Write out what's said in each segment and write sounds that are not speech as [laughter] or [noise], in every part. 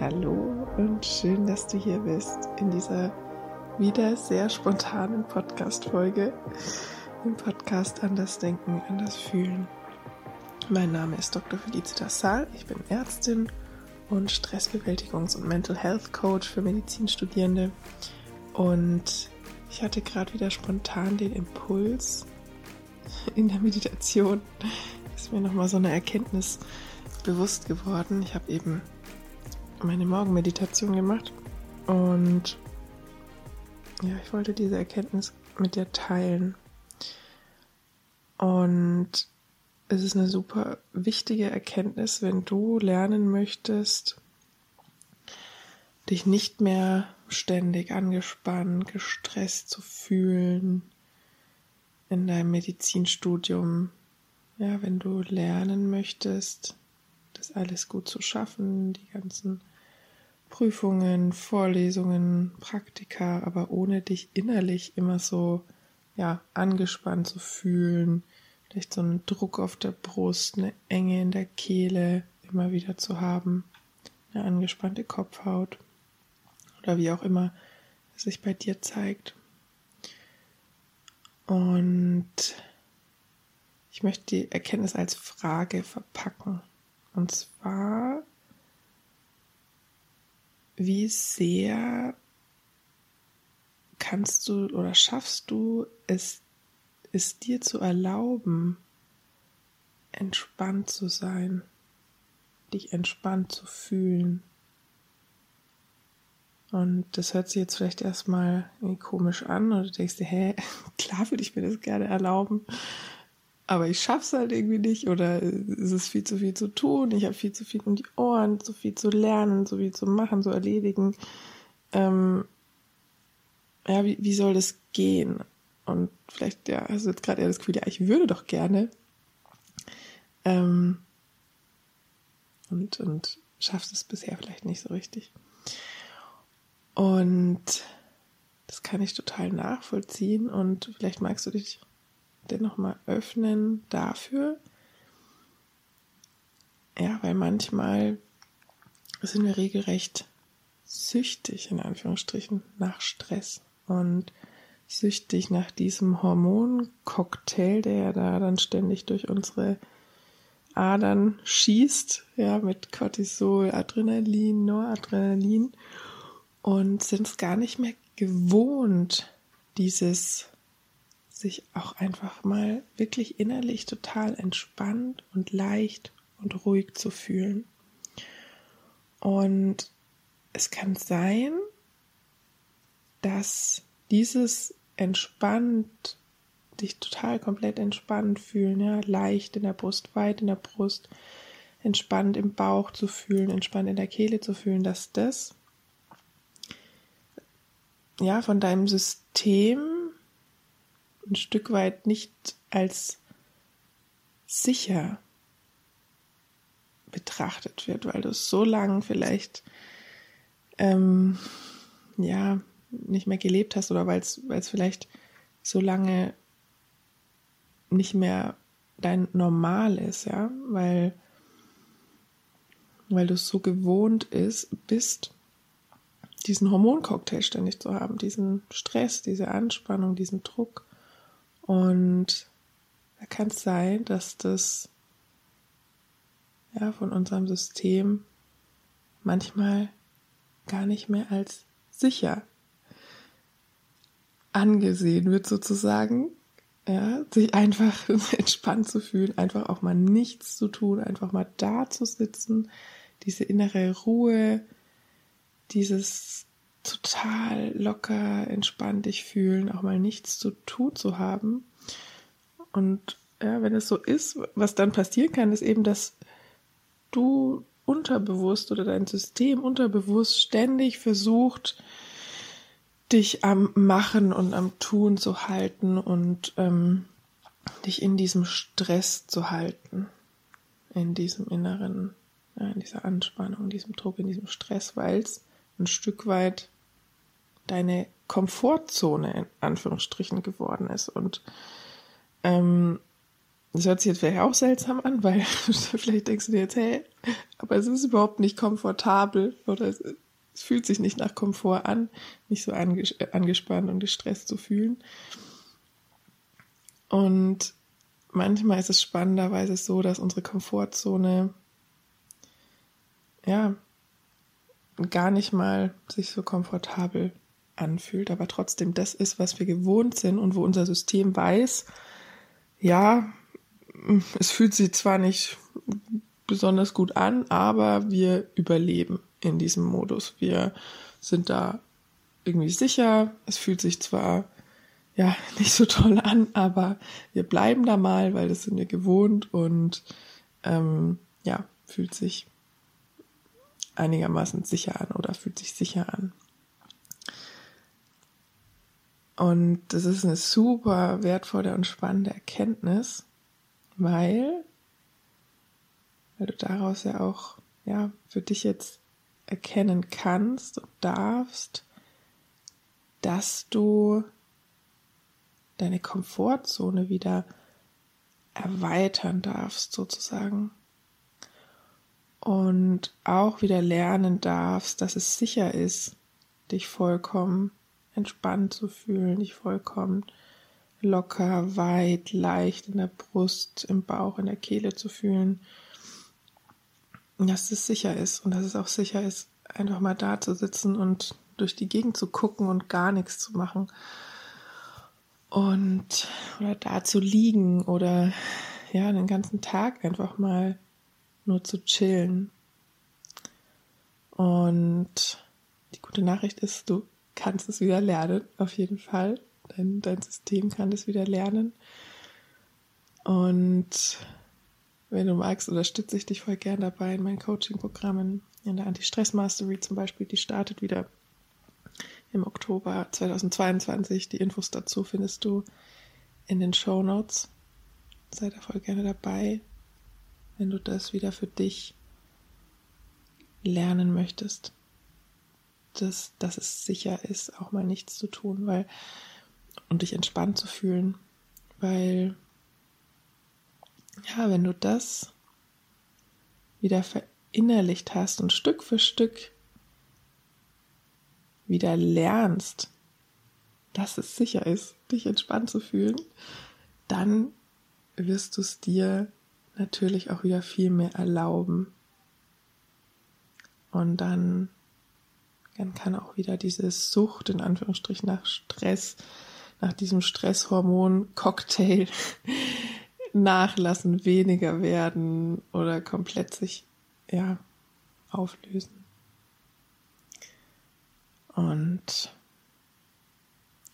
Hallo und schön, dass du hier bist in dieser wieder sehr spontanen Podcast-Folge im Podcast Anders Denken, Anders Fühlen. Mein Name ist Dr. Felicitas Saal, ich bin Ärztin und Stressbewältigungs- und Mental Health Coach für Medizinstudierende und ich hatte gerade wieder spontan den Impuls in der Meditation, ist mir nochmal so eine Erkenntnis bewusst geworden. Ich habe eben meine Morgenmeditation gemacht und ja, ich wollte diese Erkenntnis mit dir teilen. Und es ist eine super wichtige Erkenntnis, wenn du lernen möchtest, dich nicht mehr ständig angespannt, gestresst zu fühlen in deinem Medizinstudium. Ja, wenn du lernen möchtest, das alles gut zu schaffen, die ganzen Prüfungen, Vorlesungen, Praktika, aber ohne dich innerlich immer so, ja, angespannt zu fühlen, vielleicht so einen Druck auf der Brust, eine Enge in der Kehle immer wieder zu haben, eine angespannte Kopfhaut oder wie auch immer es sich bei dir zeigt. Und ich möchte die Erkenntnis als Frage verpacken. Und zwar, wie sehr kannst du oder schaffst du es, es dir zu erlauben, entspannt zu sein, dich entspannt zu fühlen. Und das hört sich jetzt vielleicht erstmal komisch an oder du denkst dir, hä, [laughs] klar würde ich mir das gerne erlauben aber ich schaff's halt irgendwie nicht oder es ist viel zu viel zu tun, ich habe viel zu viel um die Ohren, so viel zu lernen, so viel zu machen, zu erledigen. Ähm, ja, wie, wie soll das gehen? Und vielleicht, ja, hast du jetzt gerade eher das Gefühl, ja, ich würde doch gerne. Ähm, und, und schaffst es bisher vielleicht nicht so richtig. Und das kann ich total nachvollziehen und vielleicht magst du dich den nochmal öffnen dafür. Ja, weil manchmal sind wir regelrecht süchtig, in Anführungsstrichen, nach Stress und süchtig nach diesem Hormoncocktail, der ja da dann ständig durch unsere Adern schießt, ja, mit Cortisol, Adrenalin, Noradrenalin und sind es gar nicht mehr gewohnt, dieses sich auch einfach mal wirklich innerlich total entspannt und leicht und ruhig zu fühlen. Und es kann sein, dass dieses entspannt, dich total komplett entspannt fühlen, ja, leicht in der Brust, weit in der Brust, entspannt im Bauch zu fühlen, entspannt in der Kehle zu fühlen, dass das ja von deinem System ein Stück weit nicht als sicher betrachtet wird, weil du es so lange vielleicht ähm, ja nicht mehr gelebt hast oder weil es vielleicht so lange nicht mehr dein Normal ist, ja, weil weil du es so gewohnt ist, bist, diesen Hormoncocktail ständig zu haben, diesen Stress, diese Anspannung, diesen Druck. Und da kann es sein, dass das ja von unserem System manchmal gar nicht mehr als sicher angesehen wird sozusagen, ja, sich einfach [laughs] entspannt zu fühlen, einfach auch mal nichts zu tun, einfach mal da zu sitzen, diese innere Ruhe, dieses total locker, entspannt dich fühlen, auch mal nichts zu tun zu haben. Und ja, wenn es so ist, was dann passieren kann, ist eben, dass du unterbewusst oder dein System unterbewusst ständig versucht, dich am Machen und am Tun zu halten und ähm, dich in diesem Stress zu halten, in diesem inneren, ja, in dieser Anspannung, in diesem Druck, in diesem Stress, weil es ein Stück weit deine Komfortzone in Anführungsstrichen geworden ist. Und ähm, das hört sich jetzt vielleicht auch seltsam an, weil [laughs] vielleicht denkst du dir jetzt, hey, aber es ist überhaupt nicht komfortabel oder es, es fühlt sich nicht nach Komfort an, nicht so anges angespannt und gestresst zu fühlen. Und manchmal ist es spannenderweise so, dass unsere Komfortzone ja gar nicht mal sich so komfortabel anfühlt, aber trotzdem das ist, was wir gewohnt sind und wo unser System weiß, ja, es fühlt sich zwar nicht besonders gut an, aber wir überleben in diesem Modus. Wir sind da irgendwie sicher. Es fühlt sich zwar ja [laughs] nicht so toll an, aber wir bleiben da mal, weil das sind wir gewohnt und ähm, ja, fühlt sich einigermaßen sicher an oder fühlt sich sicher an. Und das ist eine super wertvolle und spannende Erkenntnis, weil, weil du daraus ja auch ja für dich jetzt erkennen kannst und darfst, dass du deine Komfortzone wieder erweitern darfst, sozusagen. Und auch wieder lernen darfst, dass es sicher ist, dich vollkommen entspannt zu fühlen, dich vollkommen locker, weit, leicht in der Brust, im Bauch, in der Kehle zu fühlen. Dass es sicher ist und dass es auch sicher ist, einfach mal da zu sitzen und durch die Gegend zu gucken und gar nichts zu machen. Und oder da zu liegen oder ja, den ganzen Tag einfach mal nur zu chillen. Und die gute Nachricht ist, du kannst es wieder lernen, auf jeden Fall. Dein, dein System kann es wieder lernen. Und wenn du magst, unterstütze ich dich voll gern dabei in meinen Coaching-Programmen. In der Anti-Stress Mastery zum Beispiel, die startet wieder im Oktober 2022. Die Infos dazu findest du in den Show Notes. Sei da voll gerne dabei, wenn du das wieder für dich lernen möchtest dass, dass es sicher ist, auch mal nichts zu tun, weil und dich entspannt zu fühlen, weil ja, wenn du das wieder verinnerlicht hast und Stück für Stück wieder lernst, dass es sicher ist, dich entspannt zu fühlen, dann wirst du es dir natürlich auch wieder viel mehr erlauben. Und dann dann kann auch wieder diese Sucht in Anführungsstrichen nach Stress, nach diesem Stresshormon-Cocktail [laughs] nachlassen, weniger werden oder komplett sich ja auflösen. Und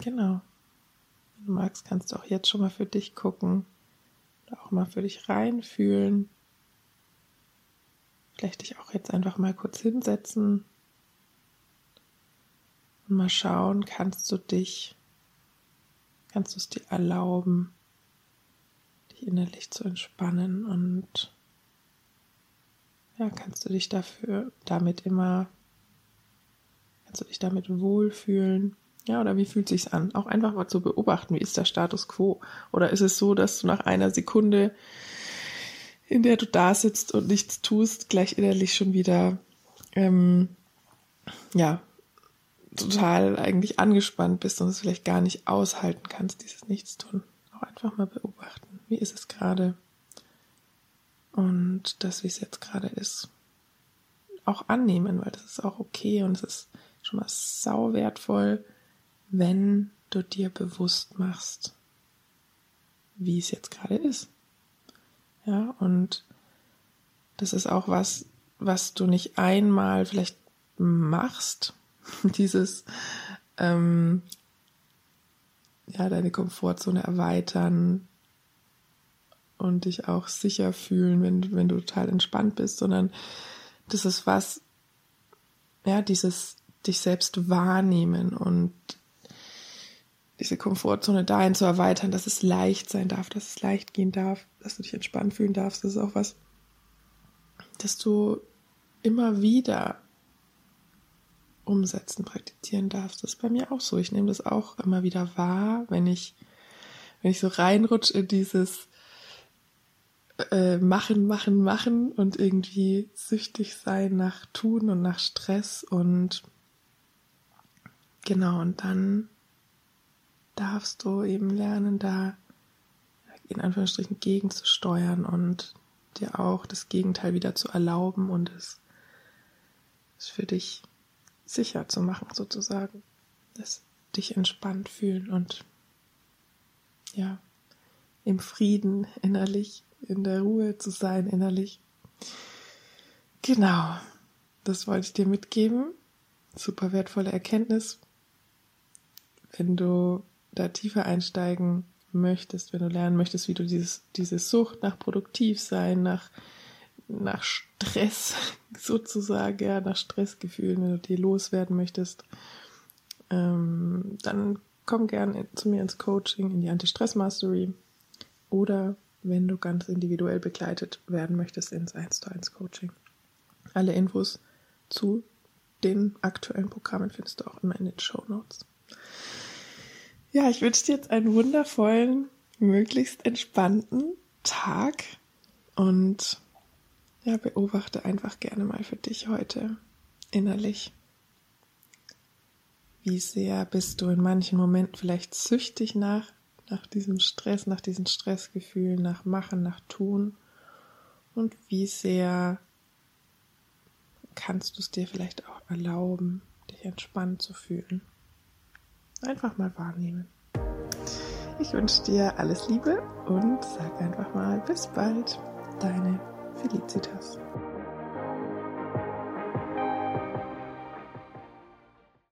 genau, wenn du magst, kannst du auch jetzt schon mal für dich gucken auch mal für dich reinfühlen. Vielleicht dich auch jetzt einfach mal kurz hinsetzen und mal schauen, kannst du dich, kannst du es dir erlauben, dich innerlich zu entspannen und ja, kannst du dich dafür, damit immer, kannst du dich damit wohlfühlen? Ja, oder wie fühlt sich's an? Auch einfach mal zu beobachten, wie ist der Status quo? Oder ist es so, dass du nach einer Sekunde, in der du da sitzt und nichts tust, gleich innerlich schon wieder ähm, ja, total eigentlich angespannt bist und es vielleicht gar nicht aushalten kannst, dieses Nichtstun. Auch einfach mal beobachten. Wie ist es gerade? Und das, wie es jetzt gerade ist, auch annehmen, weil das ist auch okay und es ist schon mal sau wertvoll, wenn du dir bewusst machst, wie es jetzt gerade ist. Ja, und das ist auch was, was du nicht einmal vielleicht machst, [laughs] dieses, ähm, ja, deine Komfortzone erweitern und dich auch sicher fühlen, wenn, wenn du total entspannt bist, sondern das ist was, ja, dieses dich selbst wahrnehmen und diese Komfortzone dahin zu erweitern, dass es leicht sein darf, dass es leicht gehen darf, dass du dich entspannt fühlen darfst. Das ist auch was, dass du immer wieder umsetzen, praktizieren darfst. Das ist bei mir auch so. Ich nehme das auch immer wieder wahr, wenn ich, wenn ich so reinrutsche in dieses, äh, machen, machen, machen und irgendwie süchtig sein nach Tun und nach Stress und genau, und dann darfst du eben lernen, da in Anführungsstrichen gegenzusteuern und dir auch das Gegenteil wieder zu erlauben und es für dich sicher zu machen, sozusagen. Dass dich entspannt fühlen und ja, im Frieden innerlich, in der Ruhe zu sein innerlich. Genau, das wollte ich dir mitgeben. Super wertvolle Erkenntnis. Wenn du da tiefer einsteigen möchtest, wenn du lernen möchtest, wie du dieses, diese Sucht nach Produktivsein, nach, nach Stress [laughs] sozusagen, ja, nach Stressgefühlen, wenn du die loswerden möchtest, ähm, dann komm gerne zu mir ins Coaching, in die Anti-Stress Mastery oder wenn du ganz individuell begleitet werden möchtest, ins 1 zu 1 Coaching. Alle Infos zu den aktuellen Programmen findest du auch immer in den Show Notes. Ja, ich wünsche dir jetzt einen wundervollen, möglichst entspannten Tag und ja, beobachte einfach gerne mal für dich heute innerlich. Wie sehr bist du in manchen Momenten vielleicht süchtig nach, nach diesem Stress, nach diesen Stressgefühlen, nach Machen, nach Tun? Und wie sehr kannst du es dir vielleicht auch erlauben, dich entspannt zu fühlen? Einfach mal wahrnehmen. Ich wünsche dir alles Liebe und sag einfach mal bis bald, deine Felicitas.